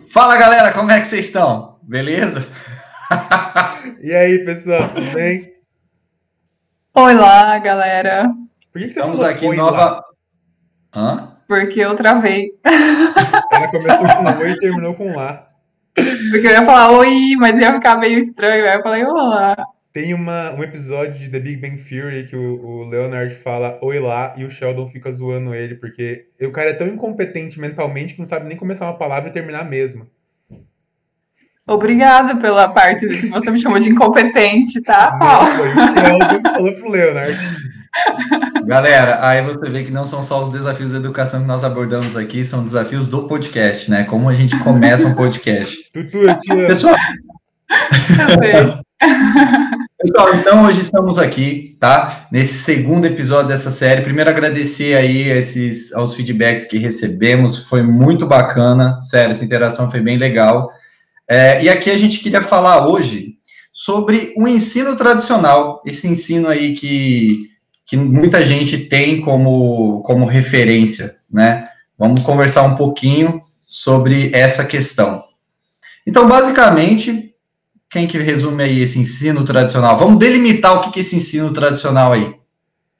Fala galera, como é que vocês estão? Beleza? e aí, pessoal, tudo bem? Olá, galera. Estamos aqui nova. Hã? Porque eu travei. Ela começou com oi e terminou com lá. Porque eu ia falar oi, mas ia ficar meio estranho. Aí eu falei olá. Tem uma, um episódio de The Big Bang Theory que o, o Leonard fala oi lá e o Sheldon fica zoando ele, porque o cara é tão incompetente mentalmente que não sabe nem começar uma palavra e terminar a mesma. Obrigada pela parte que você me chamou de incompetente, tá, Paulo? Não, foi o Sheldon que falou pro Leonard. Galera, aí você vê que não são só os desafios da educação que nós abordamos aqui, são desafios do podcast, né? Como a gente começa um podcast. Tutu, eu te amo. Pessoal. Pessoal, então hoje estamos aqui, tá? Nesse segundo episódio dessa série. Primeiro agradecer aí esses aos feedbacks que recebemos, foi muito bacana, sério, essa interação foi bem legal. É, e aqui a gente queria falar hoje sobre o ensino tradicional, esse ensino aí que, que muita gente tem como, como referência, né? Vamos conversar um pouquinho sobre essa questão. Então, basicamente, quem que resume aí esse ensino tradicional? Vamos delimitar o que, que é esse ensino tradicional aí.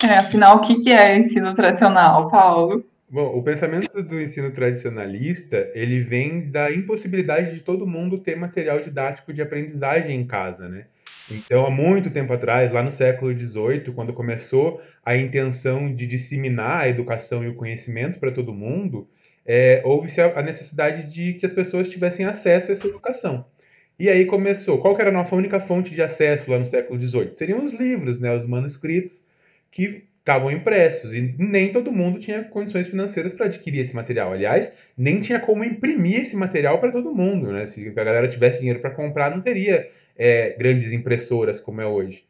É, afinal, o que, que é ensino tradicional, Paulo? Bom, o pensamento do ensino tradicionalista, ele vem da impossibilidade de todo mundo ter material didático de aprendizagem em casa, né? Então, há muito tempo atrás, lá no século XVIII, quando começou a intenção de disseminar a educação e o conhecimento para todo mundo, é, houve-se a necessidade de que as pessoas tivessem acesso a essa educação. E aí começou. Qual era a nossa única fonte de acesso lá no século XVIII? Seriam os livros, né, os manuscritos que estavam impressos e nem todo mundo tinha condições financeiras para adquirir esse material. Aliás, nem tinha como imprimir esse material para todo mundo. Né? Se a galera tivesse dinheiro para comprar, não teria é, grandes impressoras como é hoje.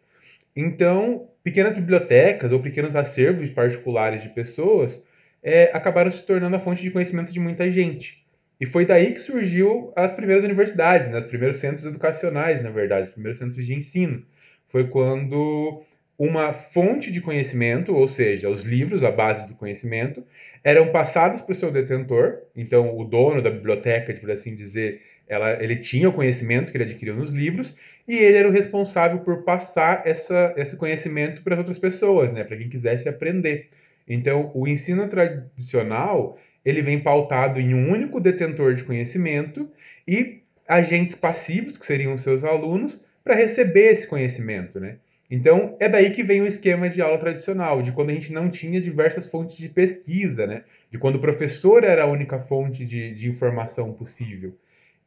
Então, pequenas bibliotecas ou pequenos acervos particulares de pessoas é, acabaram se tornando a fonte de conhecimento de muita gente. E foi daí que surgiu as primeiras universidades, né? os primeiros centros educacionais, na verdade, os primeiros centros de ensino. Foi quando uma fonte de conhecimento, ou seja, os livros, a base do conhecimento, eram passados para o seu detentor. Então, o dono da biblioteca, por assim dizer, ela, ele tinha o conhecimento que ele adquiriu nos livros e ele era o responsável por passar essa, esse conhecimento para as outras pessoas, né? para quem quisesse aprender. Então, o ensino tradicional ele vem pautado em um único detentor de conhecimento e agentes passivos, que seriam os seus alunos, para receber esse conhecimento, né? Então, é daí que vem o esquema de aula tradicional, de quando a gente não tinha diversas fontes de pesquisa, né? De quando o professor era a única fonte de, de informação possível.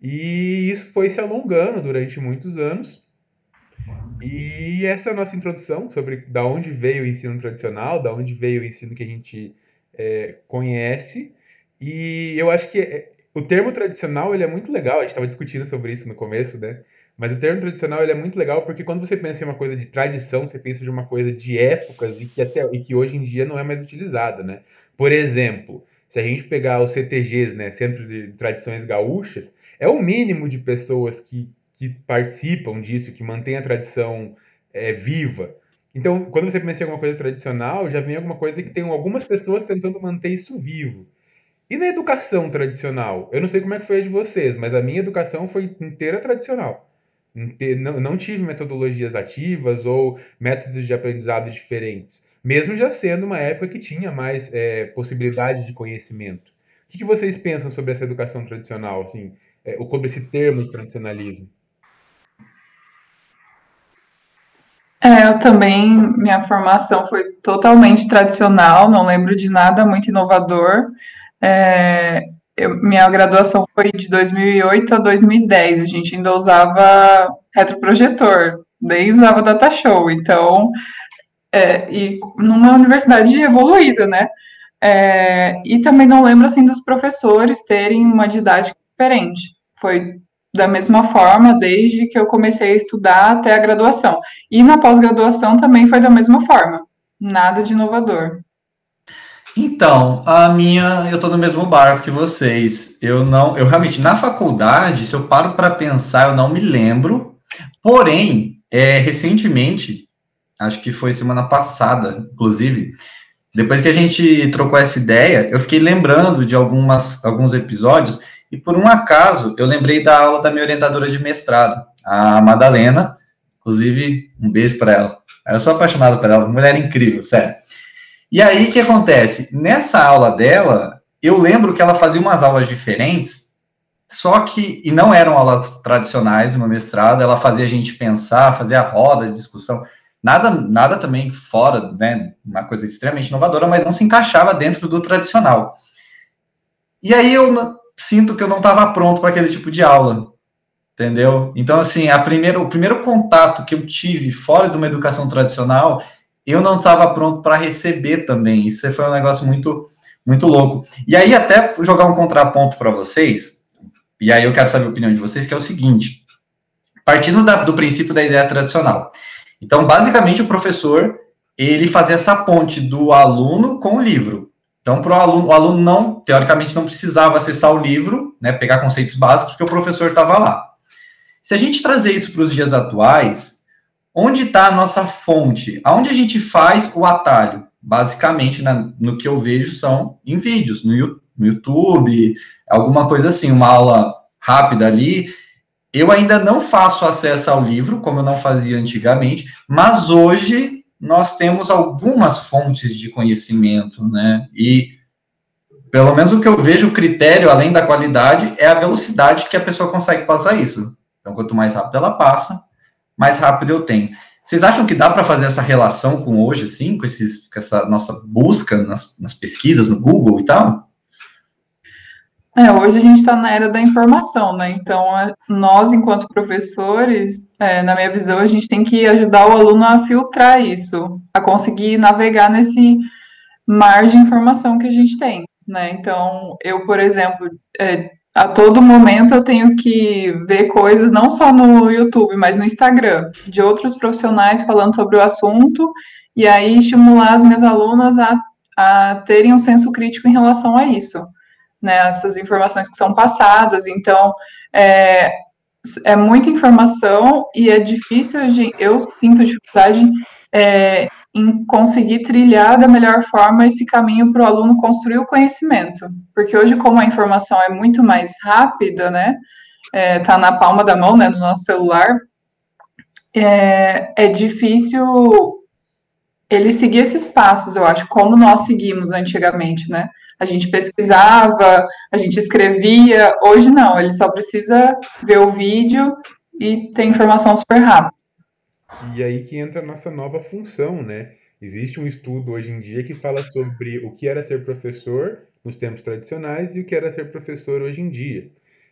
E isso foi se alongando durante muitos anos. E essa é a nossa introdução sobre da onde veio o ensino tradicional, da onde veio o ensino que a gente é, conhece. E eu acho que é, o termo tradicional ele é muito legal, a gente estava discutindo sobre isso no começo, né? Mas o termo tradicional ele é muito legal porque quando você pensa em uma coisa de tradição, você pensa de uma coisa de épocas e que, até, e que hoje em dia não é mais utilizada, né? Por exemplo, se a gente pegar os CTGs, né, Centros de Tradições Gaúchas, é o mínimo de pessoas que, que participam disso, que mantêm a tradição é, viva. Então, quando você pensa em alguma coisa tradicional, já vem alguma coisa que tem algumas pessoas tentando manter isso vivo. E na educação tradicional? Eu não sei como é que foi a de vocês, mas a minha educação foi inteira tradicional. Não, tive metodologias ativas ou métodos de aprendizado diferentes, mesmo já sendo uma época que tinha mais é, possibilidade de conhecimento. O que, que, vocês pensam sobre essa educação tradicional, assim, é, sobre esse termo de tradicionalismo? É, eu também, minha formação foi totalmente tradicional, não lembro de nada muito inovador. É, eu, minha graduação foi de 2008 a 2010. A gente ainda usava retroprojetor, nem usava data show. Então, é, e numa universidade evoluída, né? É, e também não lembro assim dos professores terem uma didática diferente. Foi da mesma forma desde que eu comecei a estudar até a graduação. E na pós-graduação também foi da mesma forma. Nada de inovador. Então, a minha, eu tô no mesmo barco que vocês. Eu não, eu realmente na faculdade, se eu paro para pensar, eu não me lembro. Porém, é, recentemente, acho que foi semana passada, inclusive, depois que a gente trocou essa ideia, eu fiquei lembrando de algumas, alguns episódios E por um acaso, eu lembrei da aula da minha orientadora de mestrado, a Madalena. Inclusive, um beijo para ela. Eu sou apaixonado por ela, mulher incrível, sério. E aí, o que acontece? Nessa aula dela, eu lembro que ela fazia umas aulas diferentes, só que, e não eram aulas tradicionais, uma mestrado, ela fazia a gente pensar, fazia a roda de discussão, nada, nada também fora, né, uma coisa extremamente inovadora, mas não se encaixava dentro do tradicional. E aí eu sinto que eu não estava pronto para aquele tipo de aula, entendeu? Então, assim, a primeiro, o primeiro contato que eu tive fora de uma educação tradicional, eu não estava pronto para receber também. Isso foi um negócio muito, muito louco. E aí, até jogar um contraponto para vocês, e aí eu quero saber a opinião de vocês, que é o seguinte: partindo da, do princípio da ideia tradicional. Então, basicamente, o professor ele fazia essa ponte do aluno com o livro. Então, pro aluno, o aluno não, teoricamente, não precisava acessar o livro, né, pegar conceitos básicos, porque o professor estava lá. Se a gente trazer isso para os dias atuais, onde está a nossa fonte? Aonde a gente faz o atalho? Basicamente, na, no que eu vejo, são em vídeos, no, no YouTube, alguma coisa assim, uma aula rápida ali. Eu ainda não faço acesso ao livro, como eu não fazia antigamente, mas hoje nós temos algumas fontes de conhecimento, né? E pelo menos o que eu vejo, o critério, além da qualidade, é a velocidade que a pessoa consegue passar isso. Então, quanto mais rápido ela passa, mais rápido eu tenho. Vocês acham que dá para fazer essa relação com hoje, assim, com, esses, com essa nossa busca nas, nas pesquisas no Google e tal? É, hoje a gente está na era da informação, né? Então, nós, enquanto professores, é, na minha visão, a gente tem que ajudar o aluno a filtrar isso, a conseguir navegar nesse mar de informação que a gente tem, né? Então, eu, por exemplo, é, a todo momento eu tenho que ver coisas não só no YouTube, mas no Instagram, de outros profissionais falando sobre o assunto, e aí estimular as minhas alunas a, a terem um senso crítico em relação a isso né, essas informações que são passadas. Então, é, é muita informação e é difícil, eu sinto dificuldade é, em conseguir trilhar da melhor forma esse caminho para o aluno construir o conhecimento. Porque hoje, como a informação é muito mais rápida, né, é, tá na palma da mão, né, no nosso celular, é, é difícil ele seguir esses passos, eu acho, como nós seguimos antigamente, né? a gente pesquisava, a gente escrevia. Hoje não, ele só precisa ver o vídeo e ter informação super rápida. E aí que entra a nossa nova função, né? Existe um estudo hoje em dia que fala sobre o que era ser professor nos tempos tradicionais e o que era ser professor hoje em dia.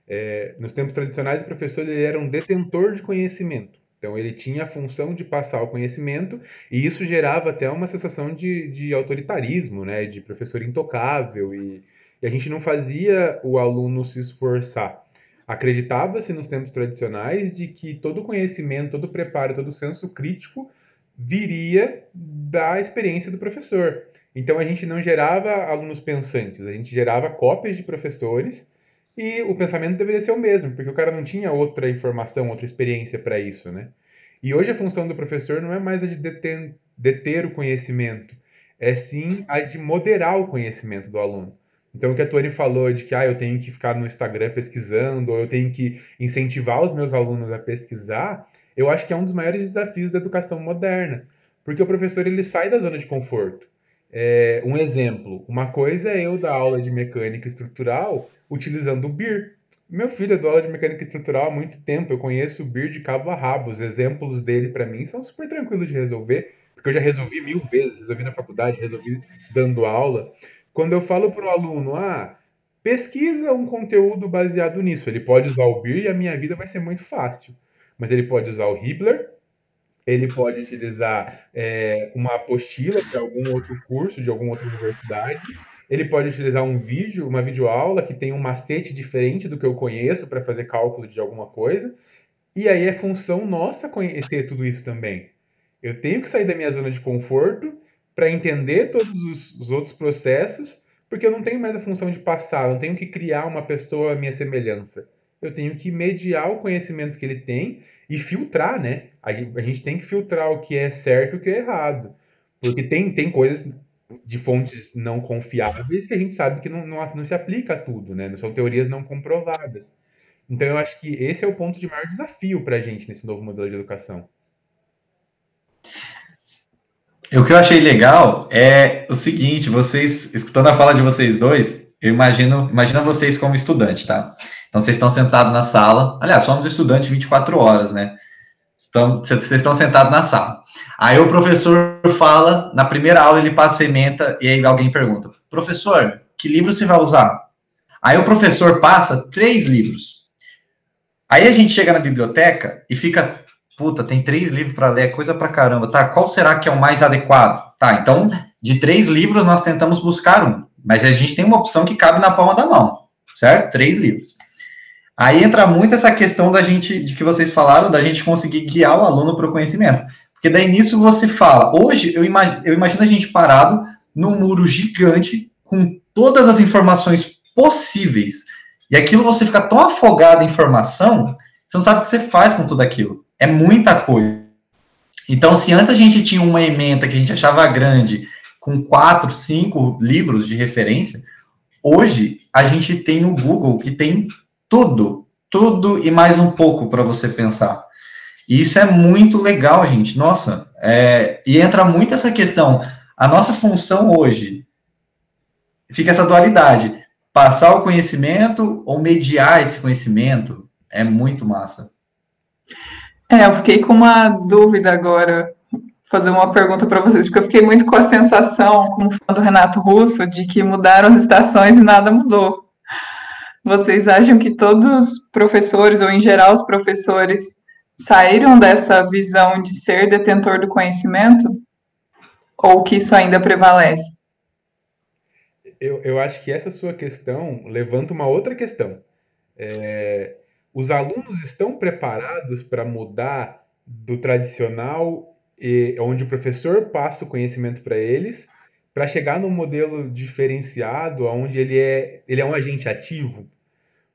É, nos tempos tradicionais, o professor ele era um detentor de conhecimento. Então ele tinha a função de passar o conhecimento e isso gerava até uma sensação de, de autoritarismo, né? De professor intocável e, e a gente não fazia o aluno se esforçar. Acreditava-se nos tempos tradicionais de que todo conhecimento, todo preparo, todo senso crítico viria da experiência do professor. Então a gente não gerava alunos pensantes, a gente gerava cópias de professores e o pensamento deveria ser o mesmo, porque o cara não tinha outra informação, outra experiência para isso, né? E hoje a função do professor não é mais a de deter, deter o conhecimento, é sim a de moderar o conhecimento do aluno. Então, o que a Tony falou de que ah, eu tenho que ficar no Instagram pesquisando, ou eu tenho que incentivar os meus alunos a pesquisar, eu acho que é um dos maiores desafios da educação moderna. Porque o professor ele sai da zona de conforto. É, um exemplo, uma coisa é eu dar aula de mecânica estrutural utilizando o BIR. Meu filho é do aula de mecânica estrutural há muito tempo, eu conheço o BIR de cabo a rabo. Os exemplos dele para mim são super tranquilos de resolver, porque eu já resolvi mil vezes, resolvi na faculdade, resolvi dando aula. Quando eu falo para o aluno, ah, pesquisa um conteúdo baseado nisso, ele pode usar o BIR e a minha vida vai ser muito fácil. Mas ele pode usar o Hibler, ele pode utilizar é, uma apostila de algum outro curso, de alguma outra universidade. Ele pode utilizar um vídeo, uma videoaula que tem um macete diferente do que eu conheço para fazer cálculo de alguma coisa. E aí é função nossa conhecer tudo isso também. Eu tenho que sair da minha zona de conforto para entender todos os, os, outros processos, porque eu não tenho mais a função de passar, eu não tenho que criar uma pessoa à minha semelhança eu tenho que mediar o conhecimento que ele tem e filtrar, né? A gente, a gente tem que filtrar o que é certo e o que é errado. Porque tem, tem coisas de fontes não confiáveis que a gente sabe que não, não, não se aplica a tudo, né? São teorias não comprovadas. Então eu acho que esse é o ponto de maior desafio para a gente nesse novo modelo de educação. O que eu achei legal é o seguinte, vocês, escutando a fala de vocês dois, eu imagino, imagina vocês como estudante, tá? Então vocês estão sentados na sala, aliás, somos estudantes 24 horas, né? Estamos, vocês estão sentados na sala. Aí o professor fala, na primeira aula ele passa ementa e aí alguém pergunta: professor, que livro você vai usar? Aí o professor passa três livros. Aí a gente chega na biblioteca e fica, puta, tem três livros para ler, é coisa para caramba, tá? Qual será que é o mais adequado? Tá, então de três livros nós tentamos buscar um, mas a gente tem uma opção que cabe na palma da mão, certo? Três livros. Aí entra muito essa questão da gente, de que vocês falaram, da gente conseguir guiar o aluno para o conhecimento. Porque daí nisso você fala. Hoje, eu imagino, eu imagino a gente parado num muro gigante com todas as informações possíveis. E aquilo você fica tão afogado em informação, você não sabe o que você faz com tudo aquilo. É muita coisa. Então, se antes a gente tinha uma ementa que a gente achava grande, com quatro, cinco livros de referência, hoje a gente tem o Google que tem tudo, tudo e mais um pouco para você pensar. E isso é muito legal, gente. Nossa, é, e entra muito essa questão. A nossa função hoje fica essa dualidade: passar o conhecimento ou mediar esse conhecimento. É muito massa. É, eu fiquei com uma dúvida agora, fazer uma pergunta para vocês, porque eu fiquei muito com a sensação, como fã do Renato Russo, de que mudaram as estações e nada mudou. Vocês acham que todos os professores, ou em geral os professores, saíram dessa visão de ser detentor do conhecimento? Ou que isso ainda prevalece? Eu, eu acho que essa sua questão levanta uma outra questão. É, os alunos estão preparados para mudar do tradicional, e, onde o professor passa o conhecimento para eles, para chegar num modelo diferenciado, onde ele é, ele é um agente ativo?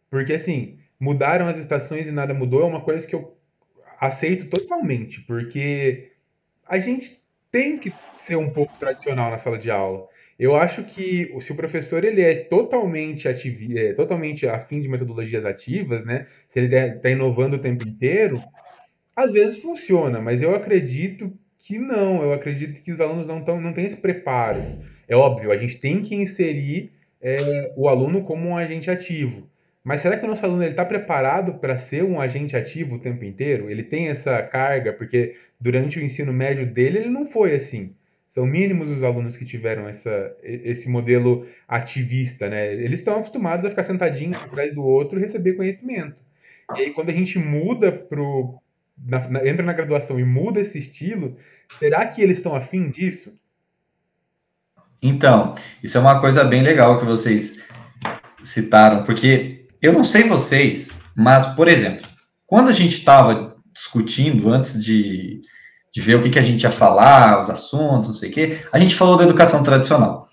Porque, assim, mudaram as estações e nada mudou é uma coisa que eu aceito totalmente, porque a gente tem que ser um pouco tradicional na sala de aula. Eu acho que se o professor ele é totalmente ativo, é, totalmente afim de metodologias ativas, né? Se ele está inovando o tempo inteiro, às vezes funciona, mas eu acredito que não. Eu acredito que os alunos não, tão, não têm esse preparo. É óbvio, a gente tem que inserir é, o aluno como um agente ativo. Mas será que o nosso aluno está preparado para ser um agente ativo o tempo inteiro? Ele tem essa carga? Porque durante o ensino médio dele ele não foi assim. São mínimos os alunos que tiveram essa, esse modelo ativista, né? Eles estão acostumados a ficar sentadinhos atrás do outro e receber conhecimento. E aí, quando a gente muda pro. Na, na, entra na graduação e muda esse estilo, será que eles estão afim disso? Então, isso é uma coisa bem legal que vocês citaram, porque eu não sei vocês, mas, por exemplo, quando a gente estava discutindo antes de, de ver o que, que a gente ia falar, os assuntos, não sei o quê, a gente falou da educação tradicional.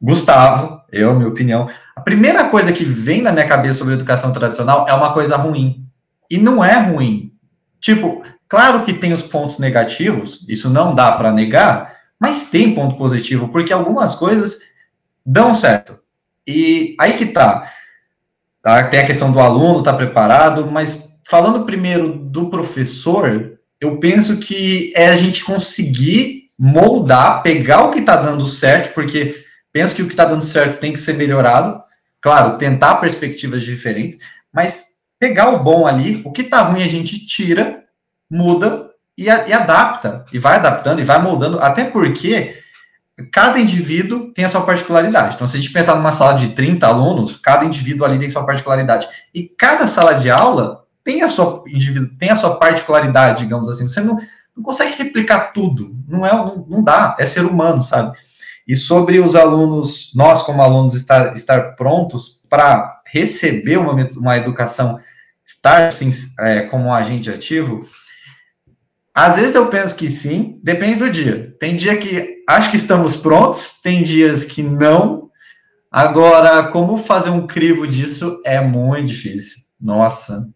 Gustavo, eu, minha opinião, a primeira coisa que vem na minha cabeça sobre educação tradicional é uma coisa ruim. E não é ruim. Tipo, claro que tem os pontos negativos, isso não dá para negar, mas tem ponto positivo, porque algumas coisas dão certo. E aí que tá. Tá? Tem a questão do aluno estar tá preparado, mas falando primeiro do professor, eu penso que é a gente conseguir moldar, pegar o que está dando certo, porque penso que o que está dando certo tem que ser melhorado. Claro, tentar perspectivas diferentes, mas pegar o bom ali, o que está ruim a gente tira, muda e, e adapta, e vai adaptando e vai moldando, até porque cada indivíduo tem a sua particularidade. Então, se a gente pensar numa sala de 30 alunos, cada indivíduo ali tem sua particularidade. E cada sala de aula tem a sua, tem a sua particularidade, digamos assim. Você não, não consegue replicar tudo. Não, é, não, não dá. É ser humano, sabe? E sobre os alunos, nós como alunos, estar, estar prontos para receber uma, uma educação, estar assim, é, como um agente ativo, às vezes eu penso que sim, depende do dia. Tem dia que acho que estamos prontos, tem dias que não. Agora, como fazer um crivo disso é muito difícil. Nossa.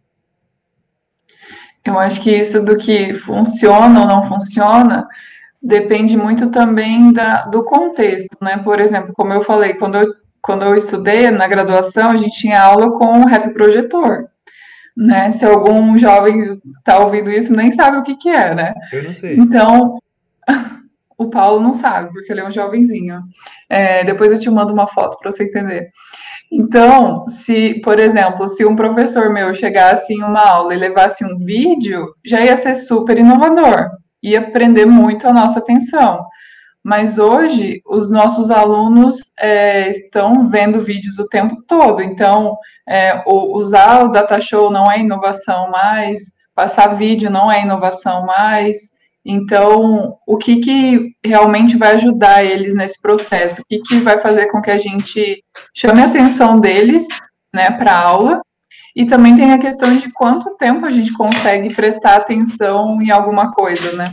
Eu acho que isso do que funciona ou não funciona depende muito também da, do contexto, né? Por exemplo, como eu falei, quando eu, quando eu estudei na graduação, a gente tinha aula com retroprojetor. Né? Se algum jovem está ouvindo isso, nem sabe o que, que é, né? Eu não sei. Então, o Paulo não sabe, porque ele é um jovenzinho. É, depois eu te mando uma foto para você entender. Então, se, por exemplo, se um professor meu chegasse em uma aula e levasse um vídeo, já ia ser super inovador, ia prender muito a nossa atenção. Mas hoje, os nossos alunos é, estão vendo vídeos o tempo todo, então, é, usar o data show não é inovação mais, passar vídeo não é inovação mais, então, o que, que realmente vai ajudar eles nesse processo? O que, que vai fazer com que a gente chame a atenção deles né, para a aula? E também tem a questão de quanto tempo a gente consegue prestar atenção em alguma coisa, né?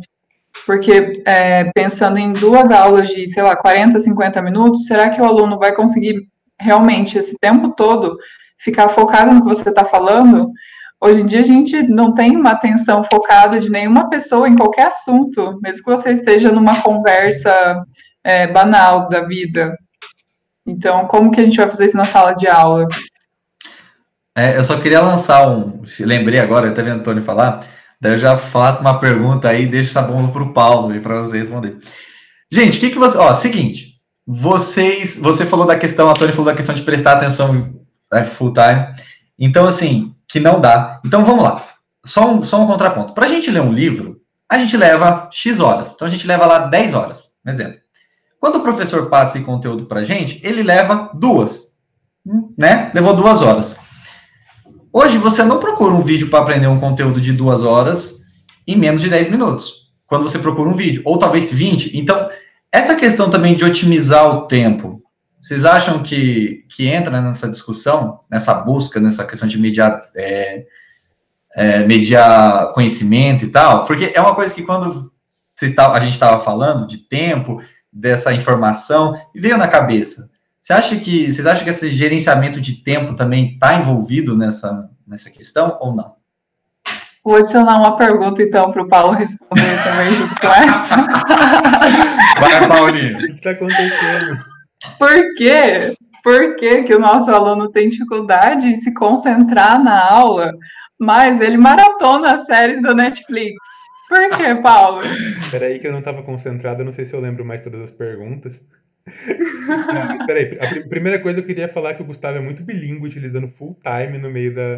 Porque é, pensando em duas aulas de, sei lá, 40, 50 minutos, será que o aluno vai conseguir realmente esse tempo todo ficar focado no que você está falando? Hoje em dia a gente não tem uma atenção focada de nenhuma pessoa em qualquer assunto, mesmo que você esteja numa conversa é, banal da vida. Então, como que a gente vai fazer isso na sala de aula? É, eu só queria lançar um. Lembrei agora, até vendo o Antônio falar. Daí eu já faço uma pergunta aí, deixo essa bomba para o Paulo e para você responder. Gente, o que, que você. Ó, seguinte. Vocês. Você falou da questão, a Antônio falou da questão de prestar atenção é, full time. Então, assim, que não dá. Então vamos lá. Só um, só um contraponto. Para a gente ler um livro, a gente leva X horas. Então a gente leva lá 10 horas. Um exemplo. Quando o professor passa esse conteúdo para a gente, ele leva duas. Né? Levou duas horas. Hoje você não procura um vídeo para aprender um conteúdo de duas horas em menos de 10 minutos. Quando você procura um vídeo, ou talvez 20. Então, essa questão também de otimizar o tempo vocês acham que, que entra nessa discussão, nessa busca, nessa questão de mediar, é, é, mediar conhecimento e tal? Porque é uma coisa que quando vocês a gente estava falando de tempo, dessa informação, veio na cabeça. Você acha que, vocês acham que esse gerenciamento de tempo também está envolvido nessa, nessa questão ou não? Vou adicionar uma pergunta, então, para o Paulo responder também junto com essa. Vai, Paulinho. O que está acontecendo? Por quê? Por que, que o nosso aluno tem dificuldade em se concentrar na aula, mas ele maratona as séries da Netflix? Por quê, Paulo? Espera aí que eu não estava concentrado, não sei se eu lembro mais todas as perguntas. Espera aí, a primeira coisa eu queria falar que o Gustavo é muito bilíngue, utilizando full time no meio da,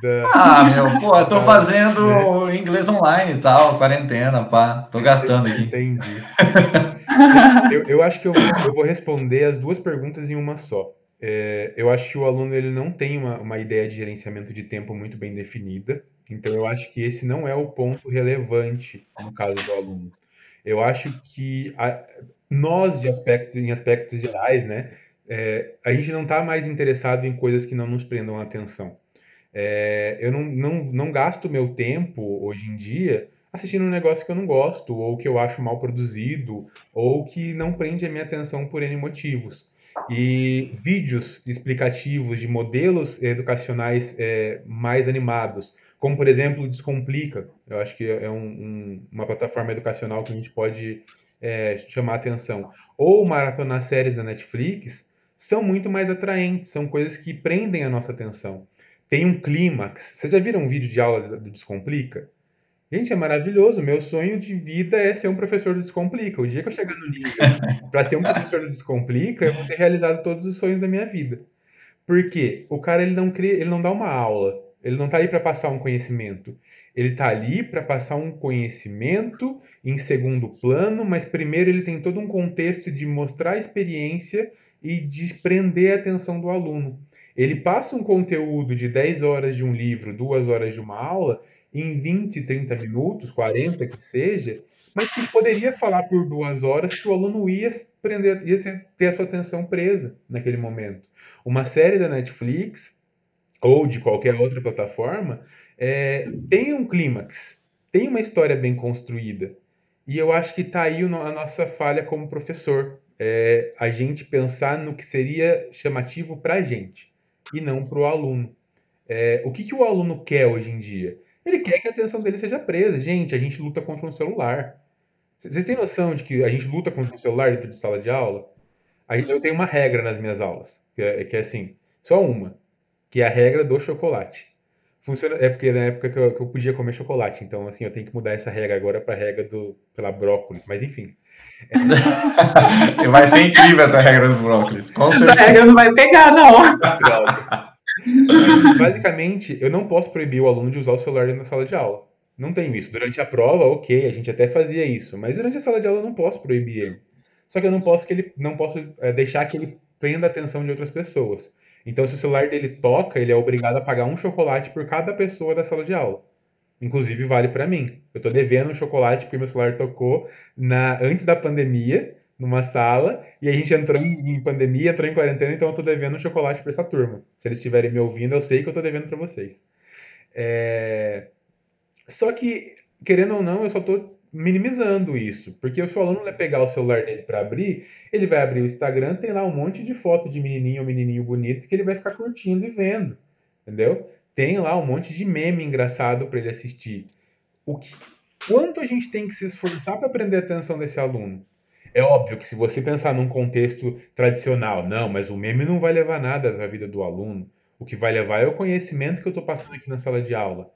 da... Ah, meu, pô, eu tô fazendo né? inglês online e tal, quarentena, pá, tô gastando aqui. Entendi. eu, eu, acho que eu, eu, vou responder as duas perguntas em uma só. É, eu acho que o aluno ele não tem uma, uma ideia de gerenciamento de tempo muito bem definida, então eu acho que esse não é o ponto relevante no caso do aluno. Eu acho que a, nós, de aspecto, em aspectos gerais, né, é, a gente não está mais interessado em coisas que não nos prendam a atenção. É, eu não, não, não gasto meu tempo hoje em dia assistindo um negócio que eu não gosto, ou que eu acho mal produzido, ou que não prende a minha atenção por N motivos. E vídeos explicativos de modelos educacionais é, mais animados, como por exemplo Descomplica, eu acho que é um, um, uma plataforma educacional que a gente pode é, chamar atenção, ou maratonar séries da Netflix, são muito mais atraentes, são coisas que prendem a nossa atenção. Tem um clímax. Vocês já viram um vídeo de aula do Descomplica? Gente, é maravilhoso. Meu sonho de vida é ser um professor do Descomplica. O dia que eu chegar no nível para ser um professor do Descomplica, eu vou ter realizado todos os sonhos da minha vida. Por quê? O cara ele não cria, ele não dá uma aula. Ele não está ali para passar um conhecimento. Ele está ali para passar um conhecimento em segundo plano, mas primeiro ele tem todo um contexto de mostrar a experiência e de prender a atenção do aluno. Ele passa um conteúdo de 10 horas de um livro, 2 horas de uma aula, em 20, 30 minutos, 40 que seja, mas que poderia falar por duas horas que o aluno ia, prender, ia ter a sua atenção presa naquele momento. Uma série da Netflix ou de qualquer outra plataforma é, tem um clímax, tem uma história bem construída. E eu acho que está aí a nossa falha como professor. É, a gente pensar no que seria chamativo para a gente e não para o aluno. É, o que, que o aluno quer hoje em dia? Ele quer que a atenção dele seja presa. Gente, a gente luta contra um celular. Vocês têm noção de que a gente luta contra o celular dentro de sala de aula? Eu tenho uma regra nas minhas aulas, que é, que é assim, só uma, que é a regra do chocolate. Funciona, é porque na época que eu, que eu, podia comer chocolate, então assim, eu tenho que mudar essa regra agora para a regra do pela brócolis, mas enfim. É... vai ser incrível essa regra do brócolis. Com essa regra não vai pegar, não. Basicamente, eu não posso proibir o aluno de usar o celular na sala de aula. Não tenho isso. Durante a prova, ok, a gente até fazia isso, mas durante a sala de aula eu não posso proibir ele. Só que eu não posso que ele não posso é, deixar que ele prenda a atenção de outras pessoas. Então, se o celular dele toca, ele é obrigado a pagar um chocolate por cada pessoa da sala de aula. Inclusive, vale para mim. Eu tô devendo um chocolate porque meu celular tocou na, antes da pandemia, numa sala, e a gente entrou em, em pandemia, entrou em quarentena, então eu tô devendo um chocolate para essa turma. Se eles estiverem me ouvindo, eu sei que eu tô devendo para vocês. É... Só que, querendo ou não, eu só tô minimizando isso, porque se o aluno vai pegar o celular dele para abrir, ele vai abrir o Instagram, tem lá um monte de foto de menininho ou menininho bonito que ele vai ficar curtindo e vendo, entendeu? Tem lá um monte de meme engraçado para ele assistir. O que, quanto a gente tem que se esforçar para prender a atenção desse aluno? É óbvio que se você pensar num contexto tradicional, não, mas o meme não vai levar nada na vida do aluno. O que vai levar é o conhecimento que eu estou passando aqui na sala de aula.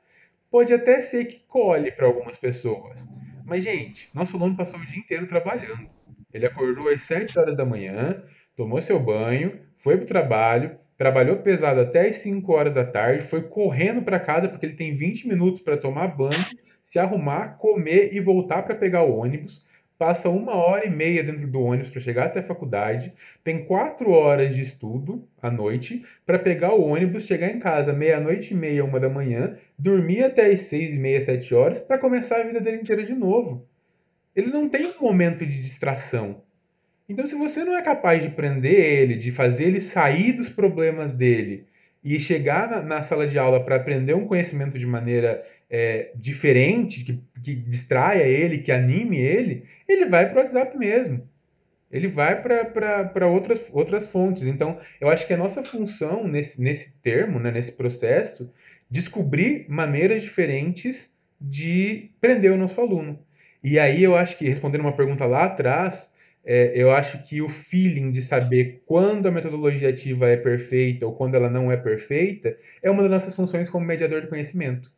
Pode até ser que colhe para algumas pessoas, mas, gente, nosso aluno passou o dia inteiro trabalhando. Ele acordou às 7 horas da manhã, tomou seu banho, foi para o trabalho, trabalhou pesado até às 5 horas da tarde, foi correndo para casa porque ele tem 20 minutos para tomar banho, se arrumar, comer e voltar para pegar o ônibus passa uma hora e meia dentro do ônibus para chegar até a faculdade, tem quatro horas de estudo à noite para pegar o ônibus, chegar em casa meia-noite e meia, uma da manhã, dormir até as seis e meia, sete horas para começar a vida dele inteira de novo. Ele não tem um momento de distração. Então, se você não é capaz de prender ele, de fazer ele sair dos problemas dele e chegar na, na sala de aula para aprender um conhecimento de maneira é, diferente, que, que distraia ele, que anime ele, ele vai para o WhatsApp mesmo. Ele vai para outras, outras fontes. Então, eu acho que a nossa função nesse, nesse termo, né, nesse processo, descobrir maneiras diferentes de prender o nosso aluno. E aí eu acho que, respondendo uma pergunta lá atrás, é, eu acho que o feeling de saber quando a metodologia ativa é perfeita ou quando ela não é perfeita é uma das nossas funções como mediador de conhecimento.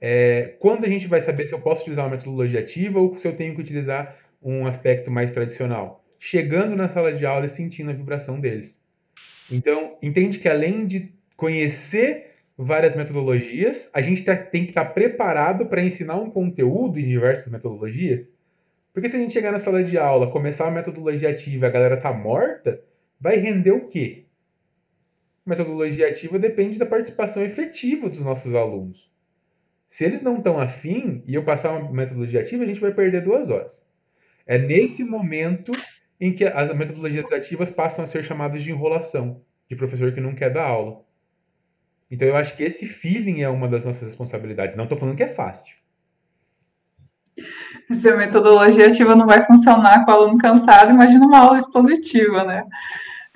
É, quando a gente vai saber se eu posso utilizar uma metodologia ativa ou se eu tenho que utilizar um aspecto mais tradicional? Chegando na sala de aula e sentindo a vibração deles. Então, entende que além de conhecer várias metodologias, a gente tá, tem que estar tá preparado para ensinar um conteúdo em diversas metodologias porque se a gente chegar na sala de aula, começar a metodologia ativa e a galera tá morta, vai render o quê? Metodologia ativa depende da participação efetiva dos nossos alunos. Se eles não estão afim e eu passar uma metodologia ativa, a gente vai perder duas horas. É nesse momento em que as metodologias ativas passam a ser chamadas de enrolação, de professor que não quer dar aula. Então eu acho que esse feeling é uma das nossas responsabilidades. Não estou falando que é fácil. Se a metodologia ativa não vai funcionar com o aluno cansado, imagina uma aula expositiva, né?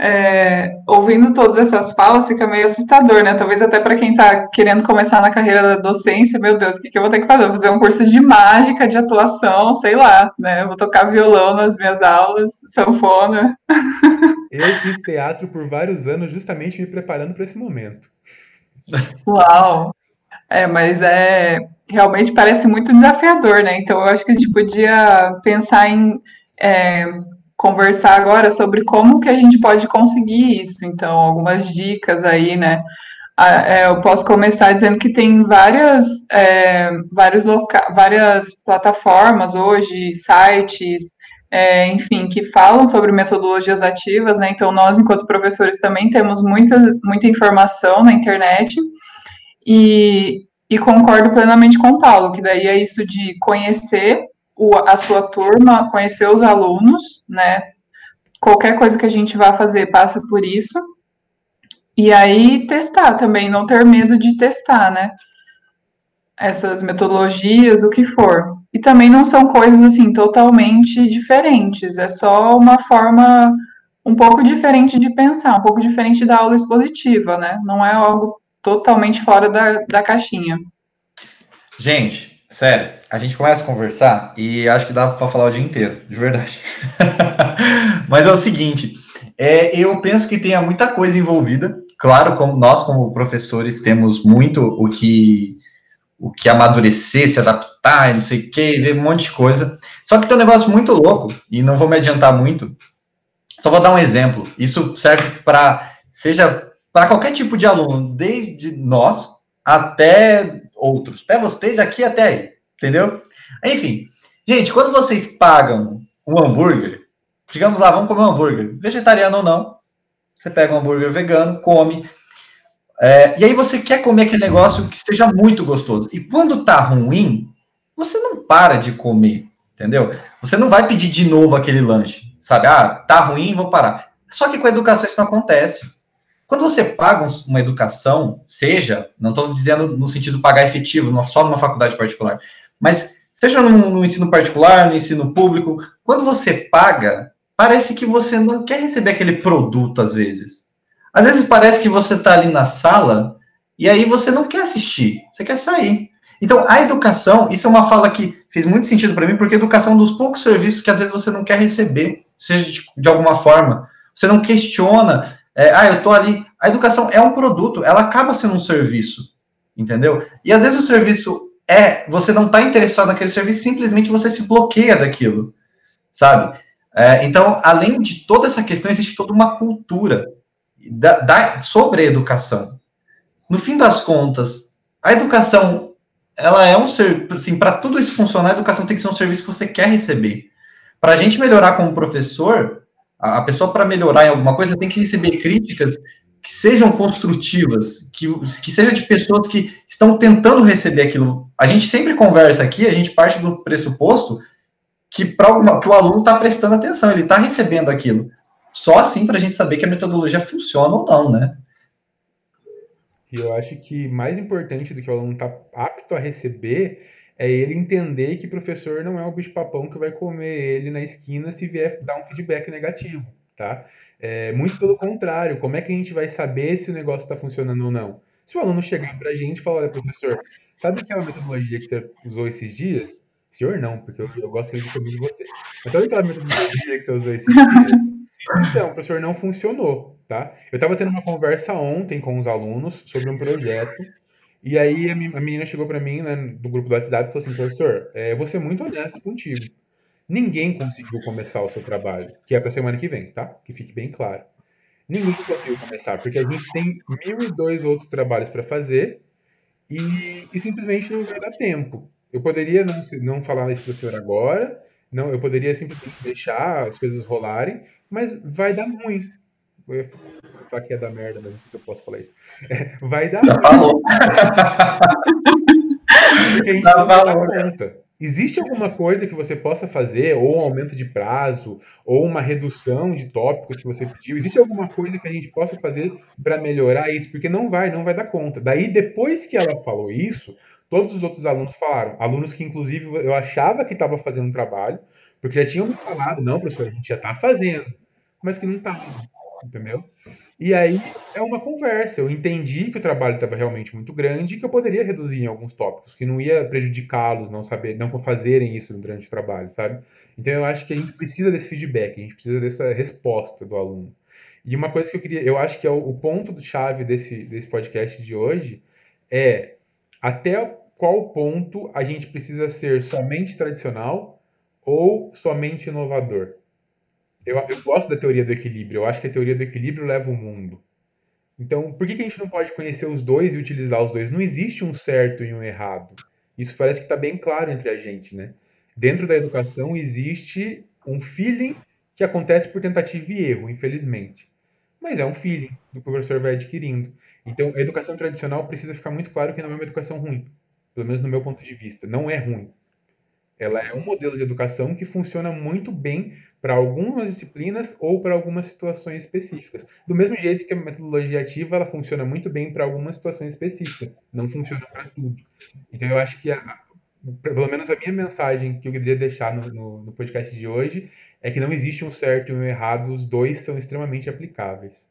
É, ouvindo todas essas falas fica meio assustador, né? Talvez até para quem está querendo começar na carreira da docência, meu Deus, o que, que eu vou ter que fazer? Vou fazer um curso de mágica, de atuação, sei lá, né? Vou tocar violão nas minhas aulas, sanfona. Eu fiz teatro por vários anos justamente me preparando para esse momento. Uau! É, mas é realmente parece muito desafiador, né? Então eu acho que a gente podia pensar em é, conversar agora sobre como que a gente pode conseguir isso. Então, algumas dicas aí, né? É, eu posso começar dizendo que tem várias, é, vários loca várias plataformas hoje, sites, é, enfim, que falam sobre metodologias ativas, né? Então, nós, enquanto professores, também temos muita, muita informação na internet. E, e concordo plenamente com o Paulo, que daí é isso de conhecer o, a sua turma, conhecer os alunos, né? Qualquer coisa que a gente vá fazer passa por isso. E aí testar também, não ter medo de testar, né? Essas metodologias, o que for. E também não são coisas assim totalmente diferentes, é só uma forma um pouco diferente de pensar, um pouco diferente da aula expositiva, né? Não é algo totalmente fora da, da caixinha. Gente, Sério, a gente começa a conversar e acho que dá para falar o dia inteiro, de verdade. Mas é o seguinte, é, eu penso que tenha muita coisa envolvida. Claro, como nós, como professores, temos muito o que o que amadurecer, se adaptar, não sei o que, ver um monte de coisa. Só que tem um negócio muito louco, e não vou me adiantar muito. Só vou dar um exemplo. Isso serve para, seja para qualquer tipo de aluno, desde nós até outros, até vocês aqui até aí, entendeu? Enfim, gente, quando vocês pagam um hambúrguer, digamos lá, vamos comer um hambúrguer, vegetariano ou não, você pega um hambúrguer vegano, come, é, e aí você quer comer aquele negócio que esteja muito gostoso. E quando tá ruim, você não para de comer, entendeu? Você não vai pedir de novo aquele lanche, sabe? Ah, tá ruim, vou parar. Só que com a educação isso não acontece. Quando você paga uma educação, seja, não estou dizendo no sentido pagar efetivo, só numa faculdade particular, mas seja no, no ensino particular, no ensino público, quando você paga, parece que você não quer receber aquele produto às vezes. Às vezes parece que você está ali na sala e aí você não quer assistir, você quer sair. Então, a educação, isso é uma fala que fez muito sentido para mim, porque a educação é um dos poucos serviços que às vezes você não quer receber, seja de, de alguma forma. Você não questiona, é, ah, eu estou ali. A educação é um produto, ela acaba sendo um serviço, entendeu? E às vezes o serviço é, você não está interessado naquele serviço, simplesmente você se bloqueia daquilo, sabe? É, então, além de toda essa questão, existe toda uma cultura da, da, sobre a educação. No fim das contas, a educação, ela é um ser, assim, para tudo isso funcionar, a educação tem que ser um serviço que você quer receber. Para a gente melhorar como professor, a, pessoa para melhorar em alguma coisa tem que receber críticas que sejam construtivas, que, que seja de pessoas que estão tentando receber aquilo. A gente sempre conversa aqui, a gente parte do pressuposto que, que o aluno está prestando atenção, ele está recebendo aquilo. Só assim para a gente saber que a metodologia funciona ou não, né? E eu acho que mais importante do que o aluno estar tá apto a receber é ele entender que o professor não é o bicho-papão que vai comer ele na esquina se vier dar um feedback negativo, tá? É, muito pelo contrário, como é que a gente vai saber se o negócio está funcionando ou não? Se o aluno chegar para a gente e falar, olha, professor, sabe aquela metodologia que você usou esses dias? Senhor, não, porque eu, eu gosto de comer de você. Mas sabe aquela metodologia que você usou esses dias? Então, professor, não funcionou, tá? Eu estava tendo uma conversa ontem com os alunos sobre um projeto, e aí a menina chegou para mim, né, do grupo do WhatsApp, e falou assim, professor, é, eu vou ser muito honesto contigo. Ninguém conseguiu começar o seu trabalho, que é para semana que vem, tá? Que fique bem claro. Ninguém conseguiu começar, porque a gente tem mil e dois outros trabalhos para fazer e, e, simplesmente não vai dar tempo. Eu poderia não, não falar isso para o senhor agora, não, eu poderia simplesmente deixar as coisas rolarem, mas vai dar ruim. Eu ia falar que ia dar merda, mas não sei se eu posso falar isso. É, vai dar Já. Falou. Porque a gente Já dar conta. Existe alguma coisa que você possa fazer, ou um aumento de prazo, ou uma redução de tópicos que você pediu? Existe alguma coisa que a gente possa fazer para melhorar isso? Porque não vai, não vai dar conta. Daí, depois que ela falou isso, todos os outros alunos falaram. Alunos que, inclusive, eu achava que estava fazendo um trabalho, porque já tinham me falado, não, professor, a gente já está fazendo, mas que não estava, entendeu? E aí é uma conversa. Eu entendi que o trabalho estava realmente muito grande e que eu poderia reduzir em alguns tópicos, que não ia prejudicá-los, não saber, não fazerem isso durante o trabalho, sabe? Então eu acho que a gente precisa desse feedback, a gente precisa dessa resposta do aluno. E uma coisa que eu queria, eu acho que é o, o ponto chave desse, desse podcast de hoje é até qual ponto a gente precisa ser somente tradicional ou somente inovador. Eu, eu gosto da teoria do equilíbrio. Eu acho que a teoria do equilíbrio leva o mundo. Então, por que, que a gente não pode conhecer os dois e utilizar os dois? Não existe um certo e um errado. Isso parece que está bem claro entre a gente, né? Dentro da educação existe um feeling que acontece por tentativa e erro, infelizmente. Mas é um feeling que o professor vai adquirindo. Então, a educação tradicional precisa ficar muito claro que não é uma educação ruim. Pelo menos no meu ponto de vista. Não é ruim. Ela é um modelo de educação que funciona muito bem para algumas disciplinas ou para algumas situações específicas. Do mesmo jeito que a metodologia ativa, ela funciona muito bem para algumas situações específicas, não funciona para tudo. Então eu acho que a, pelo menos a minha mensagem que eu queria deixar no, no, no, podcast de hoje é que não existe um certo e um errado, os dois são extremamente aplicáveis.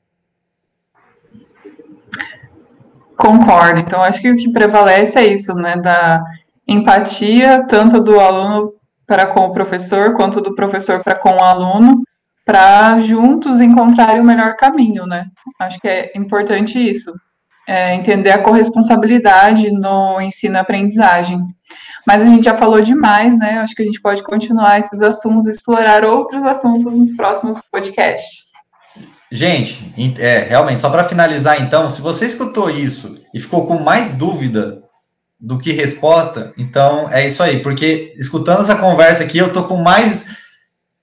Concordo. Então, acho que o que prevalece é isso, né? Da empatia, tanto do aluno para com o professor, quanto do professor para com o aluno, para juntos encontrarem o melhor caminho, né? Acho que é importante isso, é entender a corresponsabilidade no ensino-aprendizagem. Mas a gente já falou demais, né? Acho que a gente pode continuar esses assuntos, explorar outros assuntos nos próximos podcasts. Gente, é, realmente, só para finalizar então, se você escutou isso e ficou com mais dúvida do que resposta, então é isso aí, porque escutando essa conversa aqui, eu tô com mais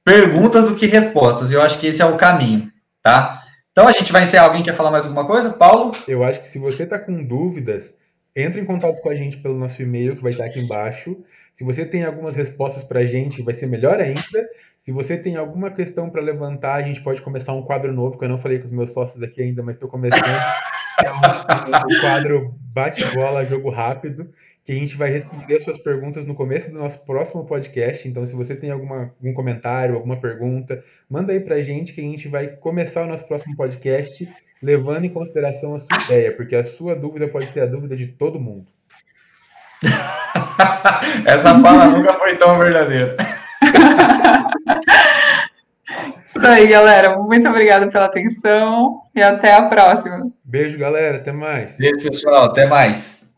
perguntas do que respostas, eu acho que esse é o caminho, tá? Então a gente vai encerrar. Alguém quer falar mais alguma coisa? Paulo? Eu acho que se você tá com dúvidas, entre em contato com a gente pelo nosso e-mail que vai estar aqui embaixo. Se você tem algumas respostas para a gente, vai ser melhor ainda. Se você tem alguma questão para levantar, a gente pode começar um quadro novo, que eu não falei com os meus sócios aqui ainda, mas estou começando. é um, um quadro bate-bola, jogo rápido, que a gente vai responder as suas perguntas no começo do nosso próximo podcast. Então, se você tem alguma, algum comentário, alguma pergunta, manda aí para a gente que a gente vai começar o nosso próximo podcast levando em consideração a sua ideia, porque a sua dúvida pode ser a dúvida de todo mundo. Essa fala nunca foi tão verdadeira. Isso aí, galera. Muito obrigada pela atenção e até a próxima. Beijo, galera. Até mais. Beijo, pessoal. Até mais.